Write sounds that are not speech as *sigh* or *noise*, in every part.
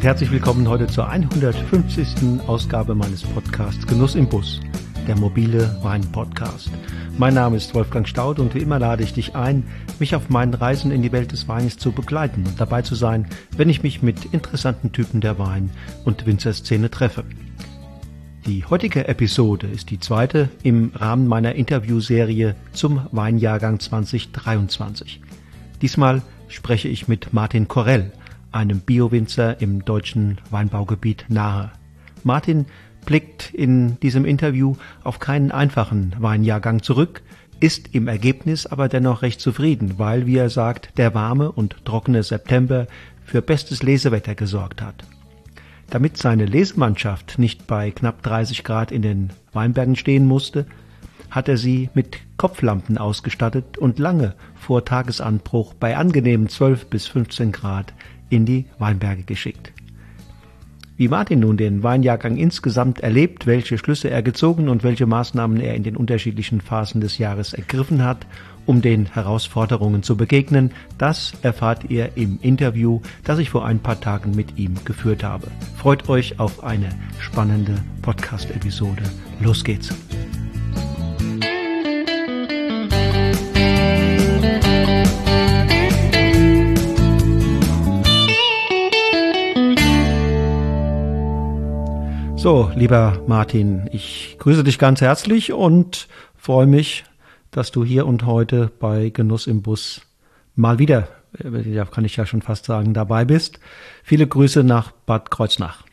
Und herzlich willkommen heute zur 150. Ausgabe meines Podcasts Genuss im Bus, der mobile Wein-Podcast. Mein Name ist Wolfgang Staud und wie immer lade ich dich ein, mich auf meinen Reisen in die Welt des Weines zu begleiten und dabei zu sein, wenn ich mich mit interessanten Typen der Wein- und Winzerszene treffe. Die heutige Episode ist die zweite im Rahmen meiner Interviewserie zum Weinjahrgang 2023. Diesmal spreche ich mit Martin Korell, einem Biowinzer im deutschen Weinbaugebiet Nahe. Martin blickt in diesem Interview auf keinen einfachen Weinjahrgang zurück, ist im Ergebnis aber dennoch recht zufrieden, weil, wie er sagt, der warme und trockene September für bestes Lesewetter gesorgt hat. Damit seine Lesemannschaft nicht bei knapp 30 Grad in den Weinbergen stehen musste, hat er sie mit Kopflampen ausgestattet und lange vor Tagesanbruch bei angenehmen 12 bis 15 Grad in die Weinberge geschickt. Wie Martin nun den Weinjahrgang insgesamt erlebt, welche Schlüsse er gezogen und welche Maßnahmen er in den unterschiedlichen Phasen des Jahres ergriffen hat, um den Herausforderungen zu begegnen, das erfahrt ihr im Interview, das ich vor ein paar Tagen mit ihm geführt habe. Freut euch auf eine spannende Podcast-Episode. Los geht's! So, lieber Martin, ich grüße dich ganz herzlich und freue mich, dass du hier und heute bei Genuss im Bus mal wieder, ja, kann ich ja schon fast sagen, dabei bist. Viele Grüße nach Bad Kreuznach.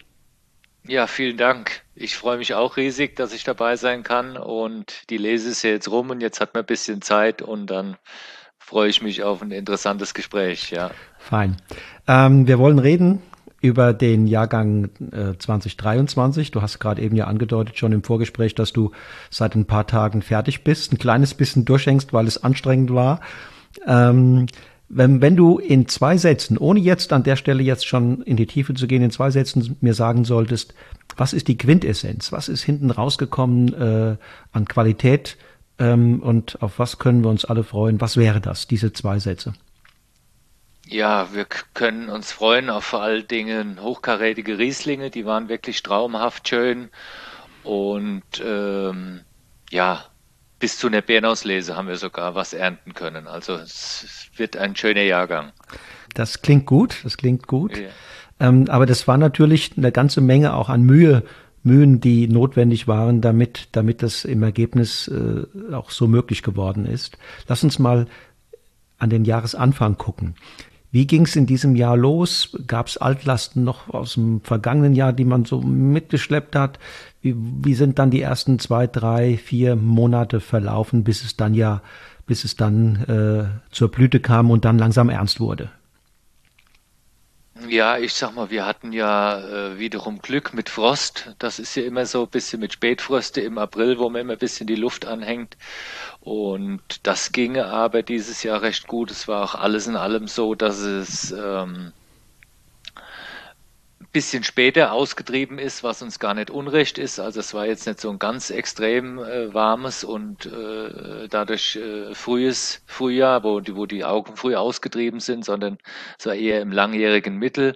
Ja, vielen Dank. Ich freue mich auch riesig, dass ich dabei sein kann und die Lese ist ja jetzt rum und jetzt hat man ein bisschen Zeit und dann freue ich mich auf ein interessantes Gespräch, ja. Fein. Ähm, wir wollen reden über den Jahrgang äh, 2023. Du hast gerade eben ja angedeutet schon im Vorgespräch, dass du seit ein paar Tagen fertig bist, ein kleines bisschen durchhängst, weil es anstrengend war. Ähm, wenn, wenn du in zwei Sätzen, ohne jetzt an der Stelle jetzt schon in die Tiefe zu gehen, in zwei Sätzen mir sagen solltest, was ist die Quintessenz? Was ist hinten rausgekommen äh, an Qualität ähm, und auf was können wir uns alle freuen? Was wäre das, diese zwei Sätze? Ja, wir können uns freuen auf vor allen Dingen hochkarätige Rieslinge, die waren wirklich traumhaft schön. Und ähm, ja, bis zu einer Bärenauslese haben wir sogar was ernten können. Also es wird ein schöner Jahrgang. Das klingt gut, das klingt gut. Ja. Ähm, aber das war natürlich eine ganze Menge auch an Mühe, Mühen, die notwendig waren, damit, damit das im Ergebnis äh, auch so möglich geworden ist. Lass uns mal an den Jahresanfang gucken. Wie ging es in diesem Jahr los? Gab es Altlasten noch aus dem vergangenen Jahr, die man so mitgeschleppt hat? Wie, wie sind dann die ersten zwei, drei, vier Monate verlaufen, bis es dann ja, bis es dann äh, zur Blüte kam und dann langsam ernst wurde? Ja, ich sag mal, wir hatten ja äh, wiederum Glück mit Frost. Das ist ja immer so ein bisschen mit Spätfröste im April, wo man immer ein bisschen die Luft anhängt. Und das ginge aber dieses Jahr recht gut. Es war auch alles in allem so, dass es ähm, bisschen später ausgetrieben ist, was uns gar nicht unrecht ist. Also es war jetzt nicht so ein ganz extrem äh, warmes und äh, dadurch äh, frühes Frühjahr, wo die, wo die Augen früh ausgetrieben sind, sondern es war eher im langjährigen Mittel.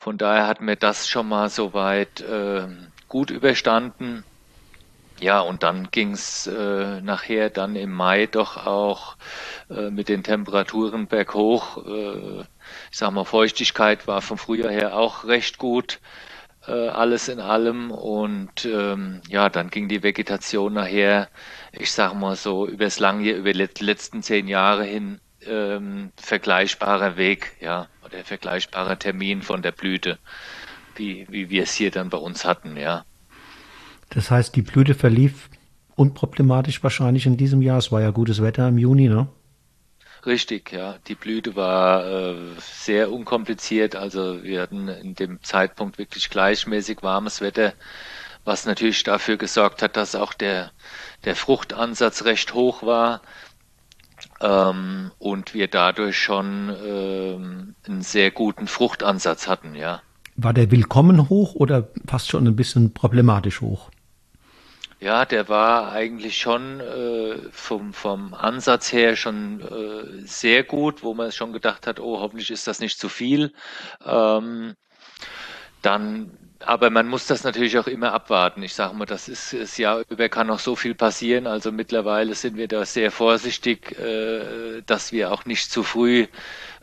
Von daher hatten wir das schon mal soweit äh, gut überstanden. Ja, und dann ging's äh, nachher dann im Mai doch auch äh, mit den Temperaturen berghoch. Äh, ich sag mal, Feuchtigkeit war vom Frühjahr her auch recht gut, äh, alles in allem. Und ähm, ja, dann ging die Vegetation nachher, ich sag mal so, übers lange, über die letzten zehn Jahre hin ähm, vergleichbarer Weg, ja, oder vergleichbarer Termin von der Blüte, wie, wie wir es hier dann bei uns hatten, ja. Das heißt, die Blüte verlief unproblematisch wahrscheinlich in diesem Jahr. Es war ja gutes Wetter im Juni, ne? Richtig, ja. Die Blüte war äh, sehr unkompliziert. Also wir hatten in dem Zeitpunkt wirklich gleichmäßig warmes Wetter, was natürlich dafür gesorgt hat, dass auch der, der Fruchtansatz recht hoch war ähm, und wir dadurch schon ähm, einen sehr guten Fruchtansatz hatten, ja. War der willkommen hoch oder fast schon ein bisschen problematisch hoch? Ja, der war eigentlich schon äh, vom, vom Ansatz her schon äh, sehr gut, wo man schon gedacht hat, oh, hoffentlich ist das nicht zu viel. Ähm, dann aber man muss das natürlich auch immer abwarten. Ich sage mal, das ist das Jahr über kann noch so viel passieren. Also mittlerweile sind wir da sehr vorsichtig, äh, dass wir auch nicht zu früh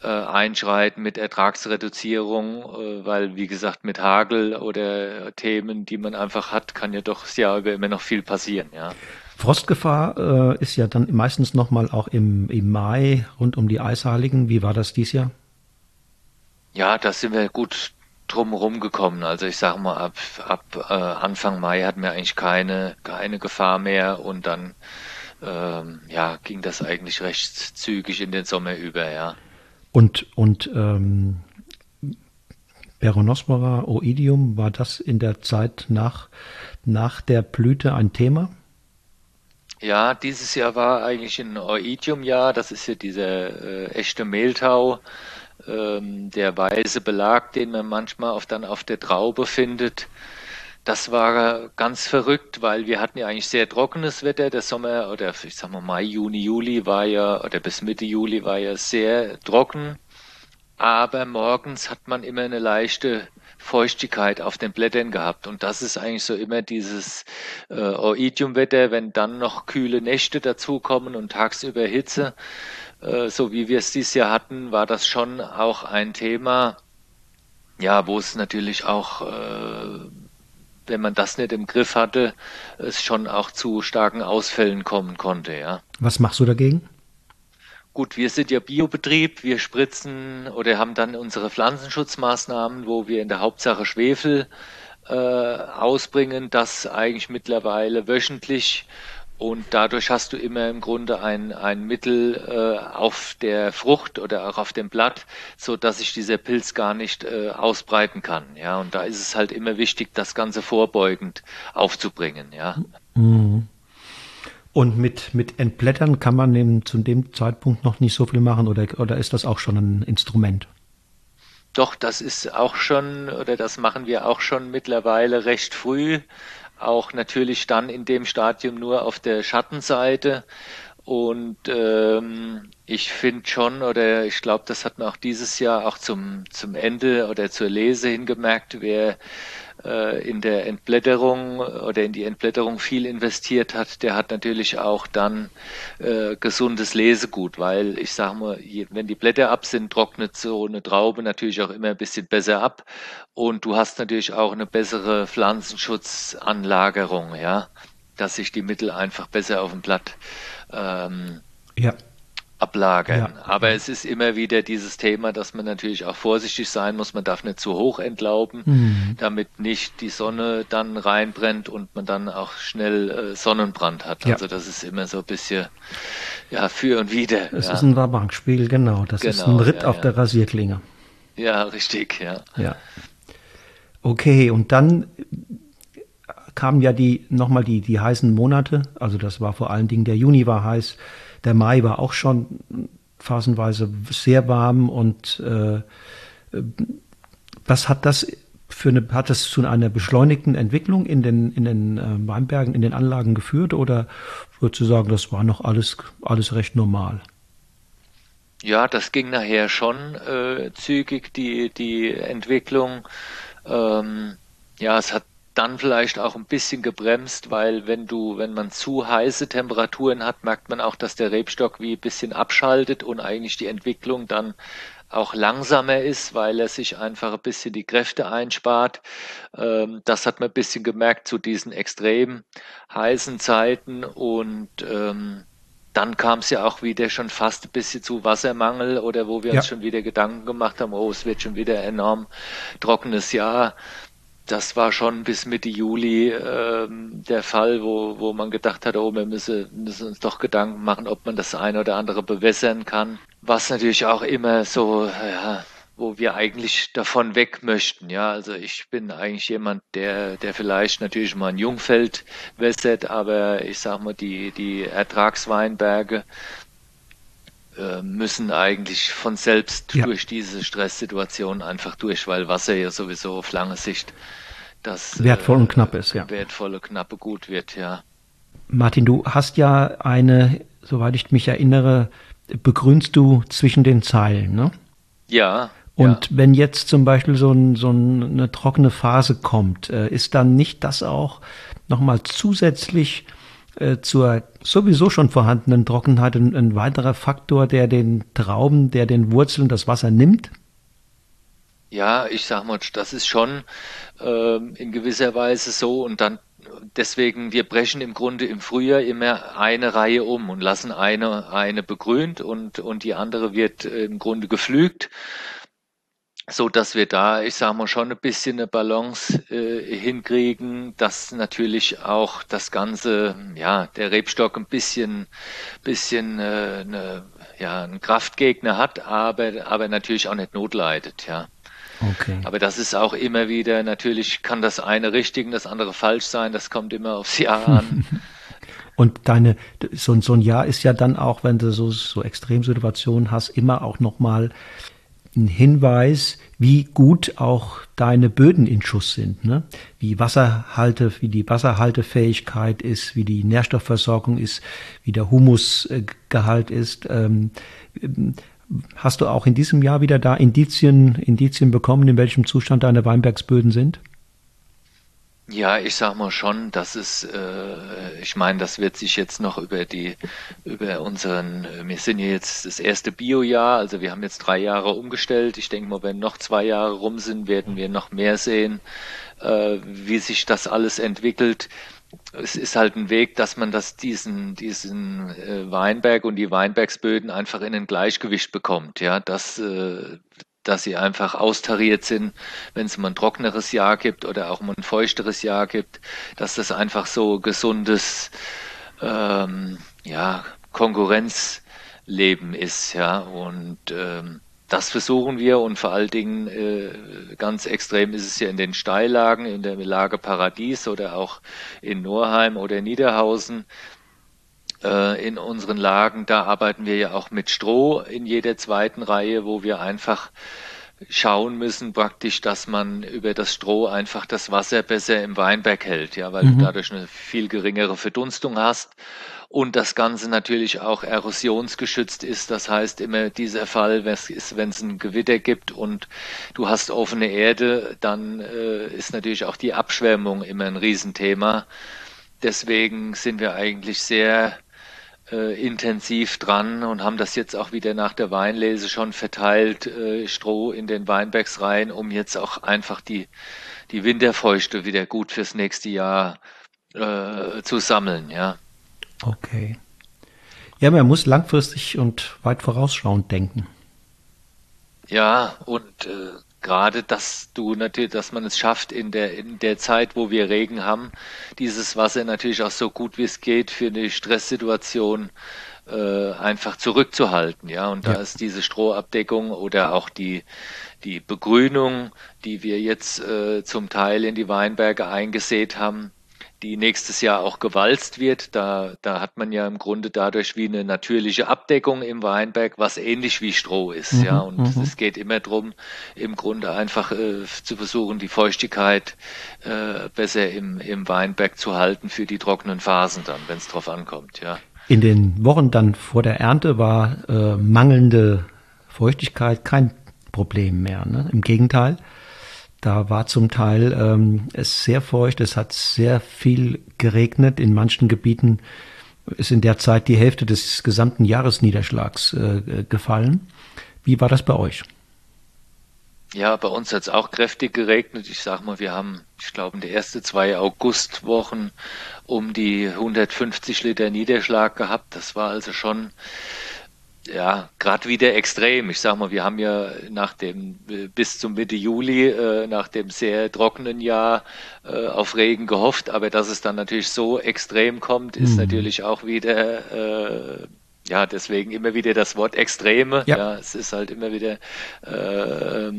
äh, einschreiten mit Ertragsreduzierung, äh, weil wie gesagt mit Hagel oder Themen, die man einfach hat, kann ja doch das Jahr über immer noch viel passieren. Ja. Frostgefahr ist ja dann meistens nochmal auch im, im Mai rund um die Eisheiligen. Wie war das dieses Jahr? Ja, da sind wir gut drumherum gekommen. Also ich sage mal, ab, ab äh, Anfang Mai hatten wir eigentlich keine, keine Gefahr mehr und dann ähm, ja, ging das eigentlich recht zügig in den Sommer über, ja. Und, und ähm, Peronospora oidium, war das in der Zeit nach, nach der Blüte ein Thema? Ja, dieses Jahr war eigentlich ein Oidium-Jahr. Das ist ja dieser äh, echte Mehltau der weiße Belag, den man manchmal auf, dann auf der Traube findet. Das war ganz verrückt, weil wir hatten ja eigentlich sehr trockenes Wetter. Der Sommer oder ich sag mal Mai, Juni, Juli war ja oder bis Mitte Juli war ja sehr trocken. Aber morgens hat man immer eine leichte Feuchtigkeit auf den Blättern gehabt. Und das ist eigentlich so immer dieses äh, Oidium-Wetter, wenn dann noch kühle Nächte dazukommen und tagsüber Hitze. Äh, so wie wir es dieses Jahr hatten, war das schon auch ein Thema, ja, wo es natürlich auch, äh, wenn man das nicht im Griff hatte, es schon auch zu starken Ausfällen kommen konnte, ja. Was machst du dagegen? Gut, wir sind ja Biobetrieb, wir spritzen oder haben dann unsere Pflanzenschutzmaßnahmen, wo wir in der Hauptsache Schwefel äh, ausbringen, das eigentlich mittlerweile wöchentlich und dadurch hast du immer im Grunde ein, ein Mittel äh, auf der Frucht oder auch auf dem Blatt, so dass sich dieser Pilz gar nicht äh, ausbreiten kann. Ja, und da ist es halt immer wichtig, das Ganze vorbeugend aufzubringen. Ja. Mhm. Und mit, mit Entblättern kann man eben zu dem Zeitpunkt noch nicht so viel machen oder, oder ist das auch schon ein Instrument? Doch, das ist auch schon, oder das machen wir auch schon mittlerweile recht früh auch natürlich dann in dem Stadium nur auf der Schattenseite. Und ähm, ich finde schon, oder ich glaube, das hat man auch dieses Jahr auch zum, zum Ende oder zur Lese hingemerkt, wer äh, in der Entblätterung oder in die Entblätterung viel investiert hat, der hat natürlich auch dann äh, gesundes Lesegut, weil ich sage mal, wenn die Blätter ab sind, trocknet so eine Traube natürlich auch immer ein bisschen besser ab. Und du hast natürlich auch eine bessere Pflanzenschutzanlagerung, ja, dass sich die Mittel einfach besser auf dem Blatt ähm, ja ablagern. Ja. Aber es ist immer wieder dieses Thema, dass man natürlich auch vorsichtig sein muss. Man darf nicht zu hoch entlauben, mhm. damit nicht die Sonne dann reinbrennt und man dann auch schnell äh, Sonnenbrand hat. Ja. Also das ist immer so ein bisschen ja für und wieder. Es ist ein Wabankspiel, genau. Das genau, ist ein Ritt auf der Rasierklinge. Ja, richtig, ja. Ja. Okay, und dann kamen ja die nochmal die, die heißen Monate. Also das war vor allen Dingen der Juni war heiß. Der Mai war auch schon phasenweise sehr warm und äh, was hat das für eine, hat das zu einer beschleunigten Entwicklung in den, in den äh, Weinbergen, in den Anlagen geführt oder würdest du sagen, das war noch alles, alles recht normal? Ja, das ging nachher schon äh, zügig, die, die Entwicklung. Ähm, ja, es hat dann vielleicht auch ein bisschen gebremst, weil wenn du, wenn man zu heiße Temperaturen hat, merkt man auch, dass der Rebstock wie ein bisschen abschaltet und eigentlich die Entwicklung dann auch langsamer ist, weil er sich einfach ein bisschen die Kräfte einspart. Ähm, das hat man ein bisschen gemerkt zu diesen extrem heißen Zeiten und ähm, dann kam es ja auch wieder schon fast ein bisschen zu Wassermangel oder wo wir ja. uns schon wieder Gedanken gemacht haben, oh, es wird schon wieder enorm trockenes Jahr das war schon bis Mitte Juli ähm, der Fall, wo, wo man gedacht hat, oh, wir müssen, müssen uns doch Gedanken machen, ob man das eine oder andere bewässern kann. Was natürlich auch immer so, ja, wo wir eigentlich davon weg möchten. Ja, also ich bin eigentlich jemand, der, der vielleicht natürlich mal ein Jungfeld wässert, aber ich sag mal, die, die Ertragsweinberge äh, müssen eigentlich von selbst ja. durch diese Stresssituation einfach durch, weil Wasser ja sowieso auf lange Sicht das wertvoll und knapp ist, ja. Wertvolle, knappe Gut wird, ja. Martin, du hast ja eine, soweit ich mich erinnere, begrünst du zwischen den Zeilen, ne? Ja. Und ja. wenn jetzt zum Beispiel so, ein, so eine trockene Phase kommt, äh, ist dann nicht das auch nochmal zusätzlich äh, zur sowieso schon vorhandenen Trockenheit ein, ein, weiterer Faktor, der den Trauben, der den Wurzeln das Wasser nimmt? Ja, ich sag mal, das ist schon äh, in gewisser Weise so und dann deswegen, wir brechen im Grunde im Frühjahr immer eine Reihe um und lassen eine, eine begrünt und, und die andere wird äh, im Grunde geflügt so dass wir da, ich sage mal, schon ein bisschen eine Balance äh, hinkriegen, dass natürlich auch das Ganze, ja, der Rebstock ein bisschen, bisschen äh, eine, ja, einen Kraftgegner hat, aber, aber natürlich auch nicht notleidet, ja. Okay. Aber das ist auch immer wieder, natürlich kann das eine richtig und das andere falsch sein, das kommt immer aufs Jahr an. *laughs* Und deine, so, so ein Jahr ist ja dann auch, wenn du so, so Extremsituationen hast, immer auch nochmal ein Hinweis, wie gut auch deine Böden in Schuss sind, ne? Wie Wasserhalte, wie die Wasserhaltefähigkeit ist, wie die Nährstoffversorgung ist, wie der Humusgehalt ist. Ähm, hast du auch in diesem Jahr wieder da Indizien, Indizien bekommen, in welchem Zustand deine Weinbergsböden sind? Ja, ich sag mal schon, dass es, äh, ich meine, das wird sich jetzt noch über die, über unseren, äh, wir sind ja jetzt das erste Bio-Jahr, also wir haben jetzt drei Jahre umgestellt. Ich denke mal, wenn noch zwei Jahre rum sind, werden wir noch mehr sehen, äh, wie sich das alles entwickelt. Es ist halt ein Weg, dass man das diesen, diesen äh, Weinberg und die Weinbergsböden einfach in ein Gleichgewicht bekommt. Ja, dass, äh, dass sie einfach austariert sind, wenn es mal ein trockeneres Jahr gibt oder auch mal ein feuchteres Jahr gibt, dass das einfach so gesundes ähm, ja, Konkurrenzleben ist, ja. Und ähm, das versuchen wir und vor allen Dingen äh, ganz extrem ist es ja in den Steillagen, in der Lage Paradies oder auch in Norheim oder Niederhausen, äh, in unseren Lagen, da arbeiten wir ja auch mit Stroh in jeder zweiten Reihe, wo wir einfach schauen müssen praktisch, dass man über das Stroh einfach das Wasser besser im Weinberg hält, ja, weil mhm. du dadurch eine viel geringere Verdunstung hast und das Ganze natürlich auch erosionsgeschützt ist. Das heißt immer dieser Fall, wenn es ein Gewitter gibt und du hast offene Erde, dann äh, ist natürlich auch die Abschwemmung immer ein Riesenthema. Deswegen sind wir eigentlich sehr äh, intensiv dran und haben das jetzt auch wieder nach der Weinlese schon verteilt, äh, Stroh in den Weinbergs rein, um jetzt auch einfach die, die Winterfeuchte wieder gut fürs nächste Jahr äh, zu sammeln, ja. Okay. Ja, man muss langfristig und weit vorausschauend denken. Ja, und äh, gerade, dass du natürlich, dass man es schafft, in der, in der Zeit, wo wir Regen haben, dieses Wasser natürlich auch so gut wie es geht für eine Stresssituation äh, einfach zurückzuhalten. Ja, und da ist diese Strohabdeckung oder auch die, die Begrünung, die wir jetzt äh, zum Teil in die Weinberge eingesät haben, die nächstes Jahr auch gewalzt wird. Da, da hat man ja im Grunde dadurch wie eine natürliche Abdeckung im Weinberg, was ähnlich wie Stroh ist. Mhm, ja, und mhm. es geht immer darum, im Grunde einfach äh, zu versuchen, die Feuchtigkeit äh, besser im, im Weinberg zu halten für die trockenen Phasen dann, wenn es drauf ankommt. Ja. In den Wochen dann vor der Ernte war äh, mangelnde Feuchtigkeit kein Problem mehr. Ne? Im Gegenteil. Da war zum Teil ähm, es sehr feucht, es hat sehr viel geregnet. In manchen Gebieten ist in der Zeit die Hälfte des gesamten Jahresniederschlags äh, gefallen. Wie war das bei euch? Ja, bei uns hat es auch kräftig geregnet. Ich sag mal, wir haben, ich glaube, in der ersten zwei Augustwochen um die 150 Liter Niederschlag gehabt. Das war also schon ja, gerade wieder extrem. Ich sag mal, wir haben ja nach dem bis zum Mitte Juli äh, nach dem sehr trockenen Jahr äh, auf Regen gehofft, aber dass es dann natürlich so extrem kommt, ist mhm. natürlich auch wieder äh, ja deswegen immer wieder das Wort Extreme. Ja, ja es ist halt immer wieder äh,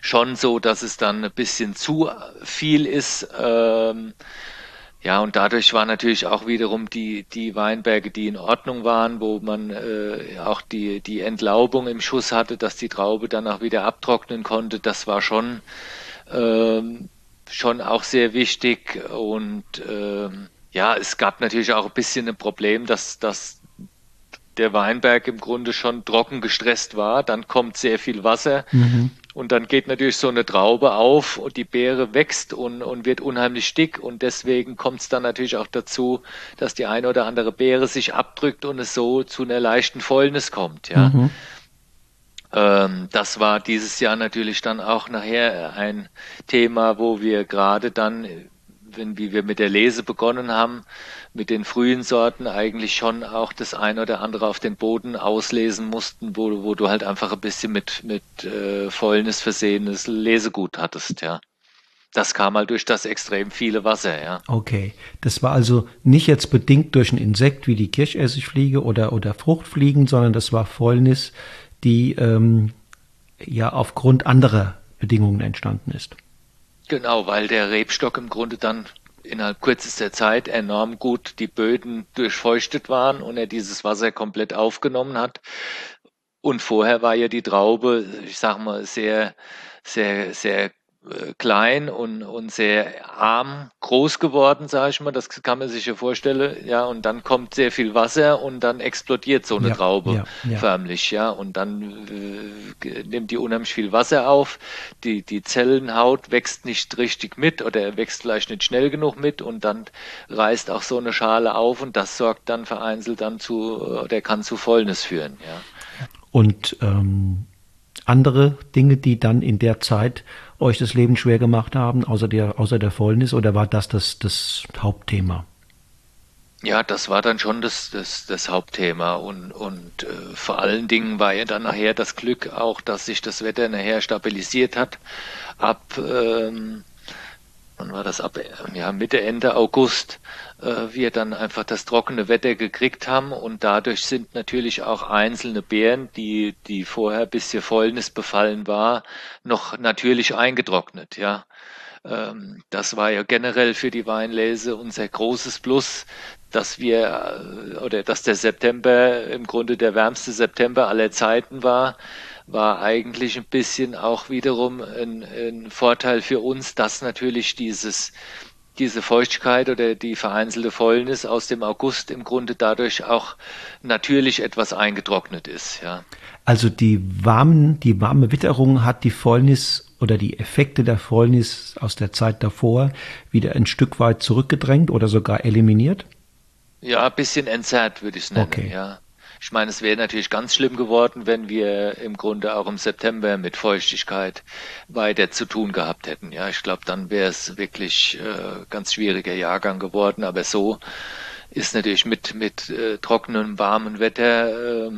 schon so, dass es dann ein bisschen zu viel ist. Ähm, ja, und dadurch war natürlich auch wiederum die, die Weinberge, die in Ordnung waren, wo man äh, auch die, die Entlaubung im Schuss hatte, dass die Traube dann auch wieder abtrocknen konnte. Das war schon, ähm, schon auch sehr wichtig. Und ähm, ja, es gab natürlich auch ein bisschen ein Problem, dass, dass der Weinberg im Grunde schon trocken gestresst war. Dann kommt sehr viel Wasser mhm. und dann geht natürlich so eine Traube auf und die Beere wächst und, und wird unheimlich dick und deswegen kommt es dann natürlich auch dazu, dass die eine oder andere Beere sich abdrückt und es so zu einer leichten Fäulnis kommt. Ja. Mhm. Ähm, das war dieses Jahr natürlich dann auch nachher ein Thema, wo wir gerade dann, wenn wie wir mit der Lese begonnen haben, mit den frühen Sorten eigentlich schon auch das eine oder andere auf den Boden auslesen mussten, wo, wo du halt einfach ein bisschen mit, mit äh, Fäulnis versehenes Lesegut hattest, ja. Das kam halt durch das extrem viele Wasser, ja. Okay. Das war also nicht jetzt bedingt durch ein Insekt wie die Kirschessigfliege oder, oder Fruchtfliegen, sondern das war Fäulnis, die ähm, ja aufgrund anderer Bedingungen entstanden ist. Genau, weil der Rebstock im Grunde dann innerhalb kürzester Zeit enorm gut die Böden durchfeuchtet waren und er dieses Wasser komplett aufgenommen hat. Und vorher war ja die Traube, ich sag mal, sehr, sehr, sehr klein und, und sehr arm groß geworden, sage ich mal. Das kann man sich ja vorstellen. Ja, und dann kommt sehr viel Wasser und dann explodiert so eine ja, Traube ja, ja. förmlich. Ja, und dann äh, nimmt die unheimlich viel Wasser auf. Die, die Zellenhaut wächst nicht richtig mit oder wächst vielleicht nicht schnell genug mit und dann reißt auch so eine Schale auf und das sorgt dann vereinzelt dann zu, oder kann zu Fäulnis führen. Ja. Und ähm, andere Dinge, die dann in der Zeit euch das Leben schwer gemacht haben, außer der, außer der Fäulnis, oder war das das, das Hauptthema? Ja, das war dann schon das, das, das Hauptthema und, und äh, vor allen Dingen war ja dann nachher das Glück auch, dass sich das Wetter nachher stabilisiert hat. Ab ähm, wann war das? Ab ja, Mitte, Ende August, äh, wir dann einfach das trockene Wetter gekriegt haben. Und dadurch sind natürlich auch einzelne Beeren, die, die vorher bis zur Fäulnis befallen war, noch natürlich eingetrocknet, ja. Ähm, das war ja generell für die Weinlese unser großes Plus, dass wir äh, oder dass der September im Grunde der wärmste September aller Zeiten war war eigentlich ein bisschen auch wiederum ein, ein Vorteil für uns, dass natürlich dieses diese Feuchtigkeit oder die vereinzelte Fäulnis aus dem August im Grunde dadurch auch natürlich etwas eingetrocknet ist, ja. Also die warmen, die warme Witterung hat die Fäulnis oder die Effekte der Fäulnis aus der Zeit davor wieder ein Stück weit zurückgedrängt oder sogar eliminiert? Ja, ein bisschen entzerrt, würde ich es nennen, okay. ja. Ich meine, es wäre natürlich ganz schlimm geworden, wenn wir im Grunde auch im September mit Feuchtigkeit weiter zu tun gehabt hätten. Ja, ich glaube, dann wäre es wirklich äh, ganz schwieriger Jahrgang geworden. Aber so ist natürlich mit mit äh, trockenem, warmem Wetter äh,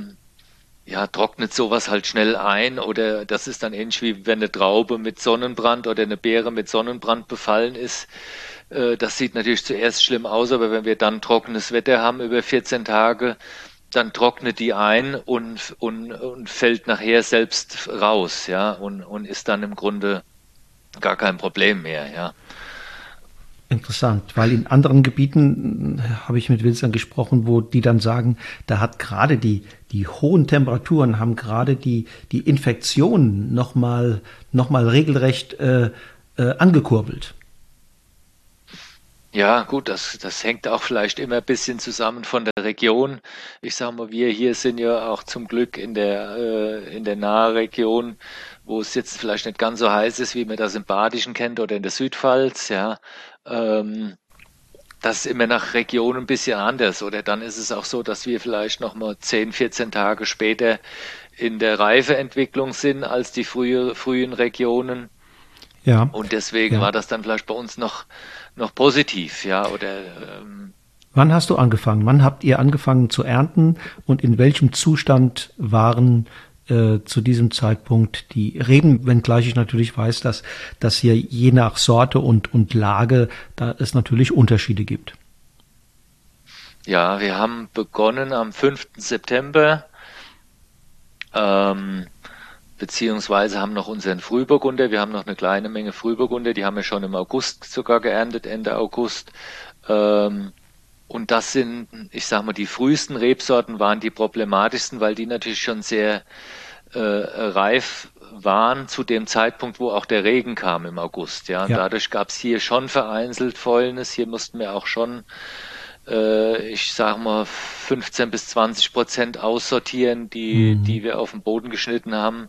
ja, trocknet sowas halt schnell ein oder das ist dann ähnlich wie wenn eine Traube mit Sonnenbrand oder eine Beere mit Sonnenbrand befallen ist. Äh, das sieht natürlich zuerst schlimm aus, aber wenn wir dann trockenes Wetter haben über 14 Tage, dann trocknet die ein und, und, und fällt nachher selbst raus, ja, und, und ist dann im Grunde gar kein Problem mehr, ja. Interessant, weil in anderen Gebieten äh, habe ich mit Winzern gesprochen, wo die dann sagen, da hat gerade die, die hohen Temperaturen haben gerade die, die Infektionen nochmal noch mal regelrecht äh, äh, angekurbelt. Ja, gut, das, das hängt auch vielleicht immer ein bisschen zusammen von der Region. Ich sage mal, wir hier sind ja auch zum Glück in der, äh, in der Nahregion, wo es jetzt vielleicht nicht ganz so heiß ist, wie man das im Badischen kennt oder in der Südpfalz, ja. Ähm, das ist immer nach Region ein bisschen anders. Oder dann ist es auch so, dass wir vielleicht noch mal 10, 14 Tage später in der Reifeentwicklung sind als die frühe, frühen Regionen. Ja. Und deswegen ja. war das dann vielleicht bei uns noch, noch positiv, ja, oder, ähm, Wann hast du angefangen? Wann habt ihr angefangen zu ernten und in welchem Zustand waren äh, zu diesem Zeitpunkt die Reben, wenngleich ich natürlich weiß, dass, dass hier je nach Sorte und, und Lage da es natürlich Unterschiede gibt. Ja, wir haben begonnen am 5. September. Ähm, beziehungsweise haben noch unseren Frühburgunder, wir haben noch eine kleine Menge Frühburgunder, die haben wir schon im August sogar geerntet, Ende August. Ähm, und das sind, ich sag mal, die frühesten Rebsorten waren die problematischsten, weil die natürlich schon sehr äh, reif waren zu dem Zeitpunkt, wo auch der Regen kam im August. Ja, ja. dadurch gab es hier schon vereinzelt Fäulnis. Hier mussten wir auch schon äh, ich sage mal 15 bis 20 Prozent aussortieren, die, mhm. die wir auf den Boden geschnitten haben.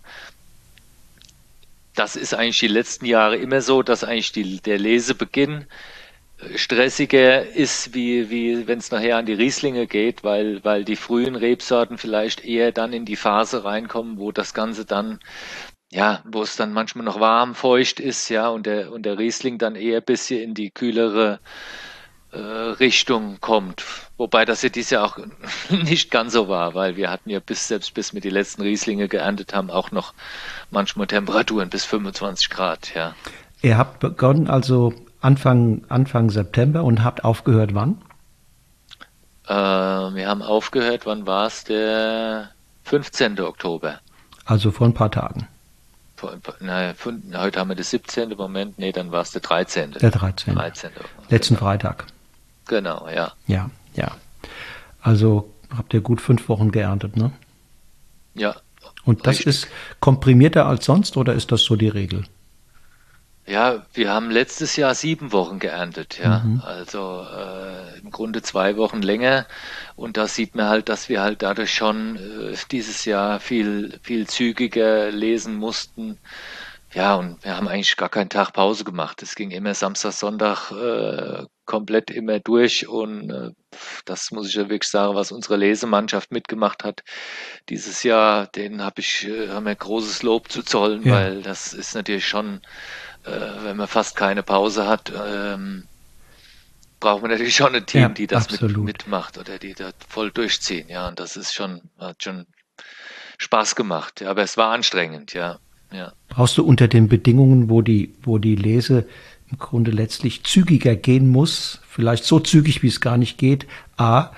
Das ist eigentlich die letzten Jahre immer so, dass eigentlich die, der Lesebeginn stressiger ist, wie, wie wenn es nachher an die Rieslinge geht, weil, weil die frühen Rebsorten vielleicht eher dann in die Phase reinkommen, wo das Ganze dann, ja, wo es dann manchmal noch warm, feucht ist, ja, und der, und der Riesling dann eher ein bisschen in die kühlere äh, Richtung kommt. Wobei das ja dieses Jahr auch *laughs* nicht ganz so war, weil wir hatten ja bis, selbst bis wir die letzten Rieslinge geerntet haben, auch noch manchmal Temperaturen bis 25 Grad, ja. Ihr habt begonnen also Anfang, Anfang September und habt aufgehört wann? Äh, wir haben aufgehört, wann war es? Der 15. Oktober. Also vor ein paar Tagen. Vor, na, heute haben wir den 17. Moment, nee, dann war es der 13. Der 13. 13. Letzten genau. Freitag. Genau, ja. Ja, ja. Also habt ihr gut fünf Wochen geerntet, ne? Ja. Und das richtig. ist komprimierter als sonst oder ist das so die Regel? Ja, wir haben letztes Jahr sieben Wochen geerntet, ja. Mhm. Also äh, im Grunde zwei Wochen länger. Und da sieht man halt, dass wir halt dadurch schon äh, dieses Jahr viel, viel zügiger lesen mussten. Ja, und wir haben eigentlich gar keinen Tag Pause gemacht. Es ging immer Samstag, Sonntag äh, komplett immer durch. Und äh, das muss ich ja wirklich sagen, was unsere Lesemannschaft mitgemacht hat dieses Jahr, denen habe ich äh, haben wir großes Lob zu zollen, ja. weil das ist natürlich schon äh, wenn man fast keine Pause hat, ähm, braucht man natürlich schon ein Team, ja, die das mit, mitmacht oder die da voll durchziehen. Ja, und das ist schon, hat schon Spaß gemacht. Ja, aber es war anstrengend, ja. ja. Brauchst du unter den Bedingungen, wo die, wo die Lese im Grunde letztlich zügiger gehen muss, vielleicht so zügig, wie es gar nicht geht, A,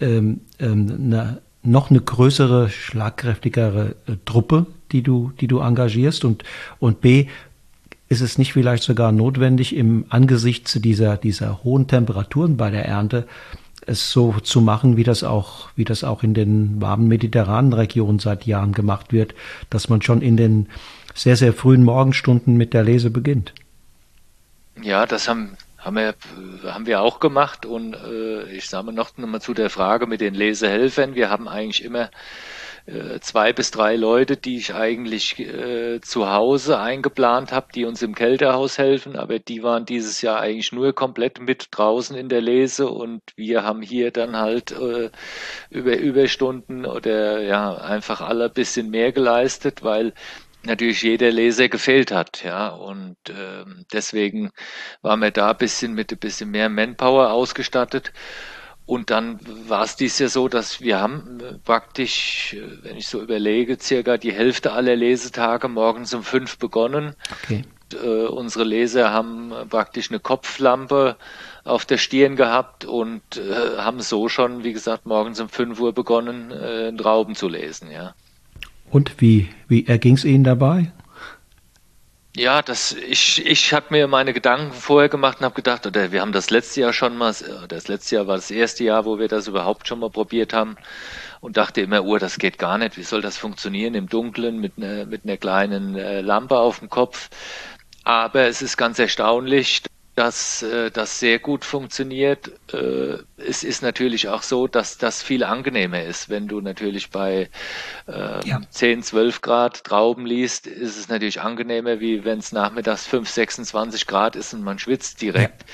ähm, ähm, eine, noch eine größere, schlagkräftigere äh, Truppe, die du, die du engagierst und, und B, ist es nicht vielleicht sogar notwendig, im Angesichts dieser, dieser hohen Temperaturen bei der Ernte es so zu machen, wie das auch, wie das auch in den warmen mediterranen Regionen seit Jahren gemacht wird, dass man schon in den sehr, sehr frühen Morgenstunden mit der Lese beginnt? Ja, das haben, haben wir, haben wir auch gemacht und äh, ich sage noch, mal zu der Frage mit den Lesehelfern. Wir haben eigentlich immer äh, zwei bis drei Leute, die ich eigentlich äh, zu Hause eingeplant habe, die uns im Kältehaus helfen, aber die waren dieses Jahr eigentlich nur komplett mit draußen in der Lese und wir haben hier dann halt äh, über Überstunden oder ja einfach alle ein bisschen mehr geleistet, weil natürlich jeder Leser gefehlt hat, ja und ähm, deswegen waren wir da ein bisschen mit ein bisschen mehr Manpower ausgestattet und dann war es dies Jahr so, dass wir haben äh, praktisch, äh, wenn ich so überlege, circa die Hälfte aller Lesetage morgens um fünf begonnen. Okay. Und, äh, unsere Leser haben praktisch eine Kopflampe auf der Stirn gehabt und äh, haben so schon, wie gesagt, morgens um fünf Uhr begonnen, äh, Rauben zu lesen, ja. Und wie, wie erging es Ihnen dabei? Ja, das, ich, ich habe mir meine Gedanken vorher gemacht und habe gedacht, oder wir haben das letzte Jahr schon mal, das letzte Jahr war das erste Jahr, wo wir das überhaupt schon mal probiert haben und dachte immer, oh, das geht gar nicht, wie soll das funktionieren im Dunkeln mit einer, mit einer kleinen äh, Lampe auf dem Kopf. Aber es ist ganz erstaunlich, dass äh, das sehr gut funktioniert. Äh, es ist natürlich auch so, dass das viel angenehmer ist. Wenn du natürlich bei äh, ja. 10, 12 Grad Trauben liest, ist es natürlich angenehmer, wie wenn es nachmittags 5, 26 Grad ist und man schwitzt direkt.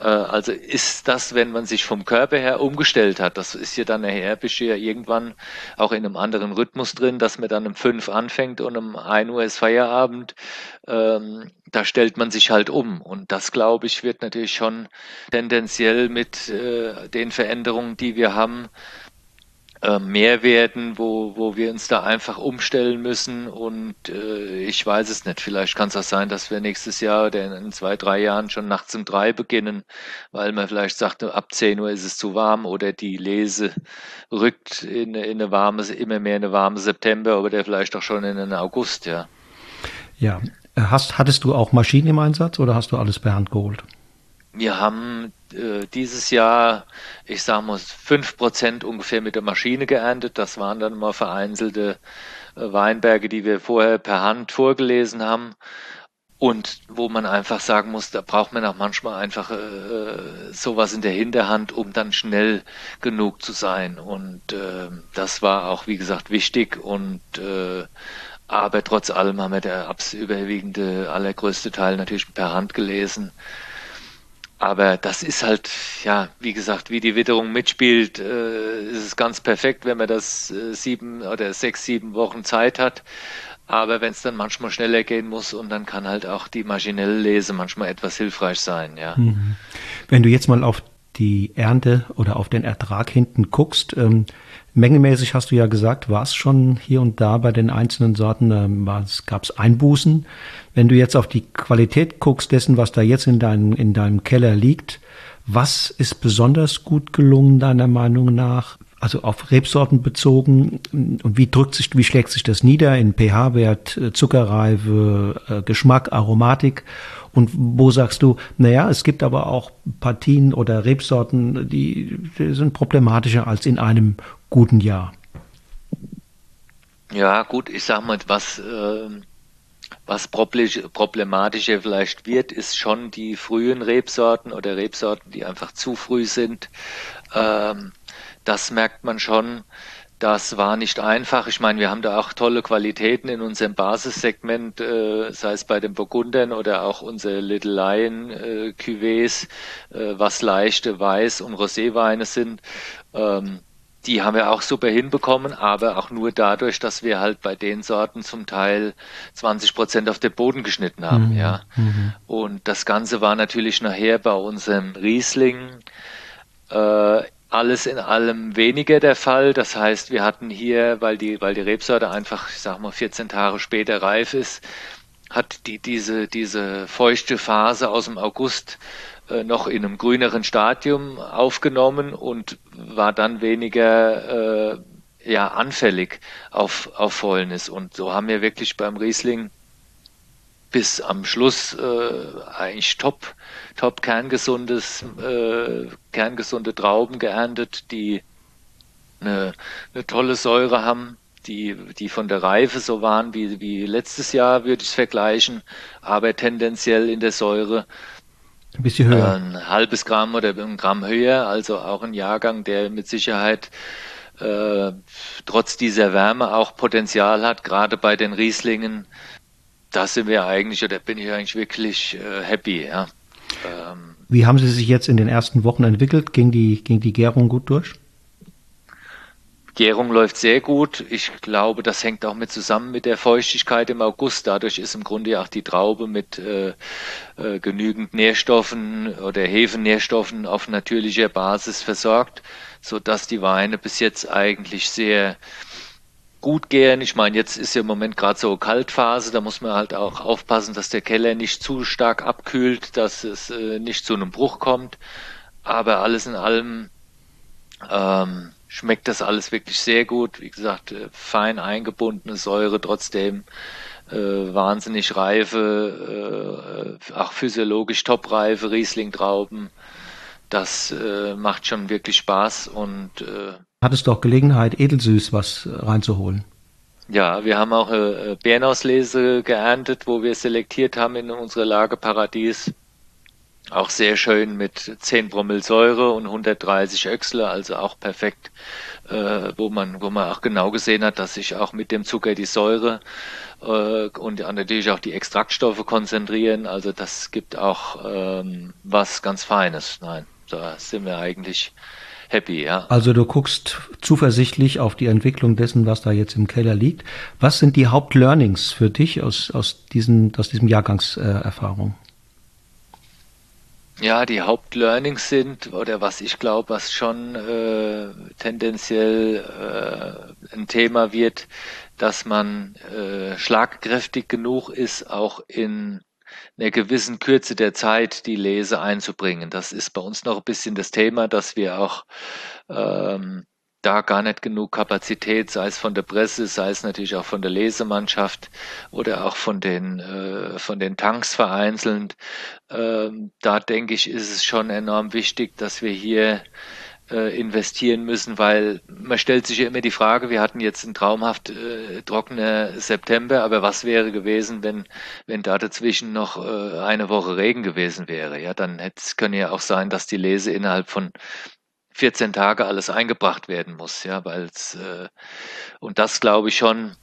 Ja. Äh, also ist das, wenn man sich vom Körper her umgestellt hat, das ist ja dann nachher bist du ja irgendwann auch in einem anderen Rhythmus drin, dass man dann um 5 anfängt und um 1 Uhr ist Feierabend. Ähm, da stellt man sich halt um. Und das, glaube ich, wird natürlich schon tendenziell mit äh, den Veränderungen, die wir haben, äh, mehr werden, wo, wo wir uns da einfach umstellen müssen. Und äh, ich weiß es nicht. Vielleicht kann es auch sein, dass wir nächstes Jahr oder in zwei, drei Jahren schon nachts um drei beginnen, weil man vielleicht sagt, ab 10 Uhr ist es zu warm oder die Lese rückt in, in eine warme, immer mehr in eine warme September oder vielleicht auch schon in einen August, ja. Ja, Hast, hattest du auch Maschinen im Einsatz oder hast du alles per Hand geholt? Wir haben äh, dieses Jahr, ich sage mal, fünf Prozent ungefähr mit der Maschine geerntet. Das waren dann mal vereinzelte äh, Weinberge, die wir vorher per Hand vorgelesen haben. und wo man einfach sagen muss, da braucht man auch manchmal einfach äh, sowas in der Hinterhand, um dann schnell genug zu sein. Und äh, das war auch, wie gesagt, wichtig. Und äh, aber trotz allem haben wir der überwiegende, allergrößte Teil natürlich per Hand gelesen. Aber das ist halt, ja, wie gesagt, wie die Witterung mitspielt, äh, ist es ganz perfekt, wenn man das äh, sieben oder sechs, sieben Wochen Zeit hat. Aber wenn es dann manchmal schneller gehen muss und dann kann halt auch die maschinelle Lese manchmal etwas hilfreich sein, ja. Mhm. Wenn du jetzt mal auf die Ernte oder auf den Ertrag hinten guckst, ähm, mengemäßig hast du ja gesagt, war es schon hier und da bei den einzelnen Sorten, gab es Einbußen. Wenn du jetzt auf die Qualität guckst dessen, was da jetzt in, dein, in deinem Keller liegt, was ist besonders gut gelungen deiner Meinung nach? also auf Rebsorten bezogen und wie drückt sich, wie schlägt sich das nieder in pH-Wert, äh, Zuckerreife, äh, Geschmack, Aromatik und wo sagst du, naja, es gibt aber auch Partien oder Rebsorten, die, die sind problematischer als in einem guten Jahr. Ja, gut, ich sag mal, was, äh, was problematischer vielleicht wird, ist schon die frühen Rebsorten oder Rebsorten, die einfach zu früh sind. Ähm, das merkt man schon. Das war nicht einfach. Ich meine, wir haben da auch tolle Qualitäten in unserem Basissegment, äh, sei es bei den Burgundern oder auch unsere Little Lion äh, Cuvées, äh, was leichte Weiß- und Roséweine sind. Ähm, die haben wir auch super hinbekommen, aber auch nur dadurch, dass wir halt bei den Sorten zum Teil 20 Prozent auf den Boden geschnitten haben, mhm. ja. Mhm. Und das Ganze war natürlich nachher bei unserem Riesling äh, alles in allem weniger der Fall. Das heißt, wir hatten hier, weil die, weil die Rebsorte einfach, ich sag mal, 14 Tage später reif ist, hat die, diese, diese feuchte Phase aus dem August noch in einem grüneren Stadium aufgenommen und war dann weniger äh, ja, anfällig auf, auf Fäulnis. Und so haben wir wirklich beim Riesling bis am Schluss äh, eigentlich top, top kerngesundes, äh, kerngesunde Trauben geerntet, die eine, eine tolle Säure haben, die, die von der Reife so waren wie, wie letztes Jahr, würde ich es vergleichen, aber tendenziell in der Säure ein bisschen höher. Ein halbes Gramm oder ein Gramm höher, also auch ein Jahrgang, der mit Sicherheit äh, trotz dieser Wärme auch Potenzial hat, gerade bei den Rieslingen da sind wir eigentlich, oder bin ich eigentlich wirklich äh, happy, ja. Ähm, Wie haben Sie sich jetzt in den ersten Wochen entwickelt? Ging die, ging die Gärung gut durch? Gärung läuft sehr gut. Ich glaube, das hängt auch mit zusammen mit der Feuchtigkeit im August. Dadurch ist im Grunde auch die Traube mit äh, äh, genügend Nährstoffen oder Hefennährstoffen auf natürlicher Basis versorgt, so dass die Weine bis jetzt eigentlich sehr gut gehen. Ich meine, jetzt ist ja im Moment gerade so Kaltphase, da muss man halt auch aufpassen, dass der Keller nicht zu stark abkühlt, dass es äh, nicht zu einem Bruch kommt. Aber alles in allem ähm, schmeckt das alles wirklich sehr gut. Wie gesagt, äh, fein eingebundene Säure, trotzdem äh, wahnsinnig reife, äh, auch physiologisch topreife Riesling-Trauben. Das äh, macht schon wirklich Spaß und äh, Hattest du auch Gelegenheit, edelsüß was reinzuholen? Ja, wir haben auch äh, Bärenauslese geerntet, wo wir selektiert haben in unsere Lage Paradies. Auch sehr schön mit 10 Promille und 130 Öchsle, also auch perfekt, äh, wo man, wo man auch genau gesehen hat, dass sich auch mit dem Zucker die Säure äh, und natürlich auch die Extraktstoffe konzentrieren. Also das gibt auch ähm, was ganz Feines. Nein, da sind wir eigentlich happy, ja. Also du guckst zuversichtlich auf die Entwicklung dessen, was da jetzt im Keller liegt. Was sind die Hauptlearnings für dich aus, aus, diesen, aus diesem Jahrgangserfahrung? Ja, die Hauptlearnings sind, oder was ich glaube, was schon äh, tendenziell äh, ein Thema wird, dass man äh, schlagkräftig genug ist, auch in einer gewissen Kürze der Zeit die Lese einzubringen. Das ist bei uns noch ein bisschen das Thema, dass wir auch ähm, da gar nicht genug Kapazität, sei es von der Presse, sei es natürlich auch von der Lesemannschaft oder auch von den, äh, von den Tanks vereinzelt. Ähm, da denke ich, ist es schon enorm wichtig, dass wir hier äh, investieren müssen, weil man stellt sich ja immer die Frage, wir hatten jetzt einen traumhaft äh, trockener September, aber was wäre gewesen, wenn, wenn da dazwischen noch äh, eine Woche Regen gewesen wäre? Ja, dann hätte es können ja auch sein, dass die Lese innerhalb von 14 Tage alles eingebracht werden muss, ja, weil äh, und das glaube ich schon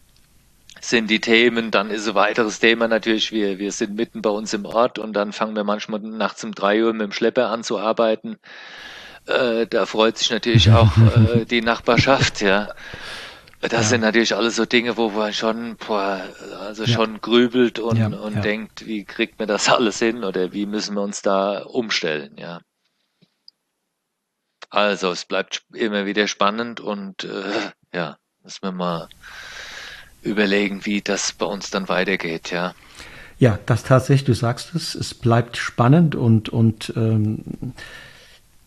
sind die Themen. Dann ist ein weiteres Thema natürlich, wir, wir sind mitten bei uns im Ort und dann fangen wir manchmal nachts um drei Uhr mit dem Schlepper an zu arbeiten. Äh, da freut sich natürlich *laughs* auch äh, die Nachbarschaft, ja. Das ja. sind natürlich alles so Dinge, wo man schon, boah, also ja. schon grübelt und, ja, und denkt, wie kriegt man das alles hin oder wie müssen wir uns da umstellen, ja. Also es bleibt immer wieder spannend und äh, ja, müssen wir mal überlegen, wie das bei uns dann weitergeht, ja. Ja, das tatsächlich, du sagst es, es bleibt spannend und, und ähm,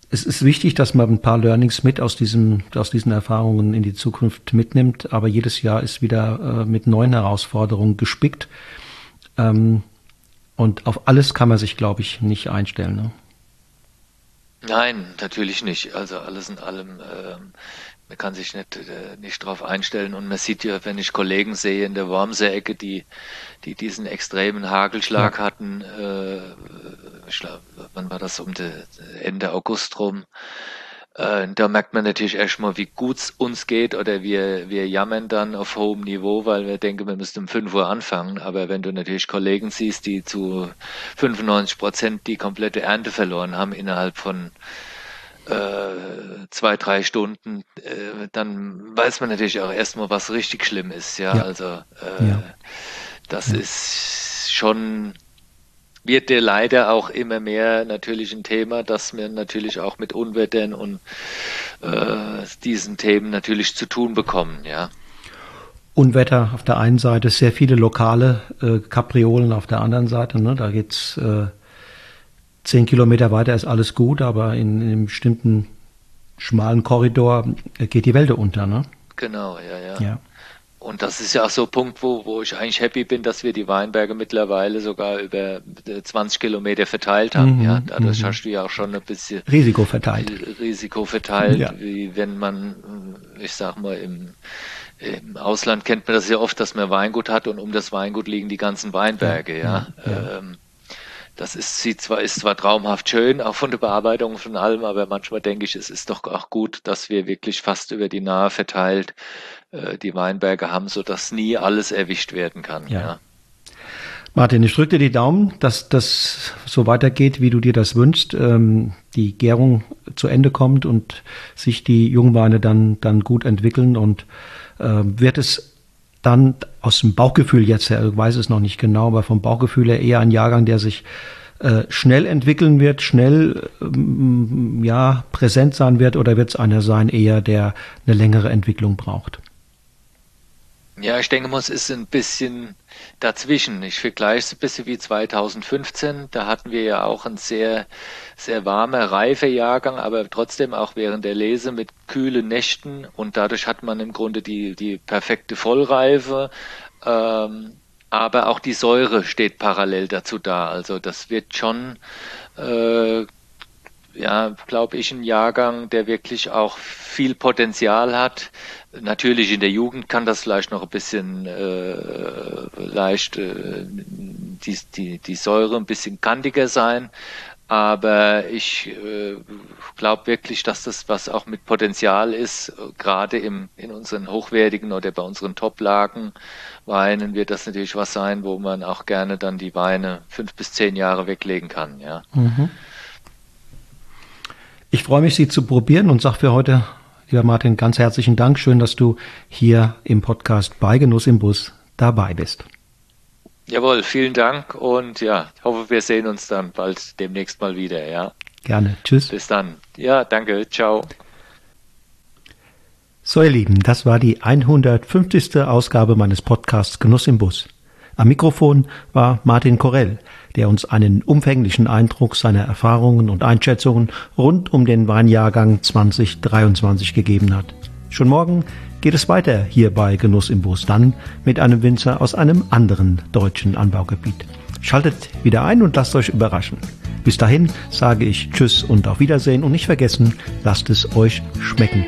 es ist wichtig, dass man ein paar Learnings mit aus, diesem, aus diesen Erfahrungen in die Zukunft mitnimmt, aber jedes Jahr ist wieder äh, mit neuen Herausforderungen gespickt. Ähm, und auf alles kann man sich, glaube ich, nicht einstellen. Ne? Nein, natürlich nicht. Also alles in allem, äh, man kann sich nicht, äh, nicht darauf einstellen. Und man sieht ja, wenn ich Kollegen sehe in der Wormsee-Ecke, die, die diesen extremen Hagelschlag hatten, äh, ich glaub, wann war das, um Ende August rum, äh, da merkt man natürlich erstmal, wie gut es uns geht oder wir, wir jammern dann auf hohem Niveau, weil wir denken, wir müssten um 5 Uhr anfangen. Aber wenn du natürlich Kollegen siehst, die zu 95 Prozent die komplette Ernte verloren haben innerhalb von äh, zwei, drei Stunden, äh, dann weiß man natürlich auch erstmal, was richtig schlimm ist. Ja, ja. also äh, ja. das ja. ist schon wird dir leider auch immer mehr natürlich ein Thema, dass wir natürlich auch mit Unwettern und äh, diesen Themen natürlich zu tun bekommen, ja. Unwetter auf der einen Seite, sehr viele lokale äh, Kapriolen auf der anderen Seite. Ne? Da geht's äh, zehn Kilometer weiter ist alles gut, aber in, in einem bestimmten schmalen Korridor geht die Welt unter. Ne? Genau, ja, ja. ja. Und das ist ja auch so ein Punkt, wo, wo ich eigentlich happy bin, dass wir die Weinberge mittlerweile sogar über 20 Kilometer verteilt haben. Mhm, ja, dadurch mhm. hast du ja auch schon ein bisschen Risiko verteilt. Risiko verteilt, ja. wie wenn man, ich sag mal, im, im Ausland kennt man das ja oft, dass man Weingut hat und um das Weingut liegen die ganzen Weinberge, ja. ja ähm, das ist, sieht zwar, ist zwar traumhaft schön, auch von der Bearbeitung von allem, aber manchmal denke ich, es ist doch auch gut, dass wir wirklich fast über die Nahe verteilt äh, die Weinberge haben, sodass nie alles erwischt werden kann. Ja. ja. Martin, ich drücke dir die Daumen, dass das so weitergeht, wie du dir das wünschst, ähm, die Gärung zu Ende kommt und sich die Jungweine dann, dann gut entwickeln und äh, wird es dann aus dem Bauchgefühl jetzt, er weiß es noch nicht genau, aber vom Bauchgefühl her eher ein Jahrgang, der sich äh, schnell entwickeln wird, schnell ähm, ja präsent sein wird, oder wird es einer sein, eher der eine längere Entwicklung braucht? Ja, ich denke mal, es ist ein bisschen dazwischen. Ich vergleiche es ein bisschen wie 2015. Da hatten wir ja auch einen sehr, sehr warmer, reifer Jahrgang, aber trotzdem auch während der Lese mit kühlen Nächten und dadurch hat man im Grunde die, die perfekte Vollreife. Ähm, aber auch die Säure steht parallel dazu da. Also das wird schon äh, ja, glaube ich, ein Jahrgang, der wirklich auch viel Potenzial hat. Natürlich in der Jugend kann das vielleicht noch ein bisschen äh, leicht äh, die, die, die Säure ein bisschen kantiger sein. Aber ich äh, glaube wirklich, dass das was auch mit Potenzial ist, gerade im, in unseren hochwertigen oder bei unseren Top-Lagen Weinen wird das natürlich was sein, wo man auch gerne dann die Weine fünf bis zehn Jahre weglegen kann. Ja. Mhm. Ich freue mich, Sie zu probieren und sage für heute, lieber Martin, ganz herzlichen Dank. Schön, dass du hier im Podcast bei Genuss im Bus dabei bist. Jawohl, vielen Dank und ja, hoffe, wir sehen uns dann bald demnächst mal wieder, ja. Gerne. Tschüss. Bis dann. Ja, danke. Ciao. So, ihr Lieben, das war die 150. Ausgabe meines Podcasts Genuss im Bus. Am Mikrofon war Martin Korell der uns einen umfänglichen Eindruck seiner Erfahrungen und Einschätzungen rund um den Weinjahrgang 2023 gegeben hat. Schon morgen geht es weiter hier bei Genuss im Bus, dann mit einem Winzer aus einem anderen deutschen Anbaugebiet. Schaltet wieder ein und lasst euch überraschen. Bis dahin sage ich Tschüss und auf Wiedersehen und nicht vergessen, lasst es euch schmecken.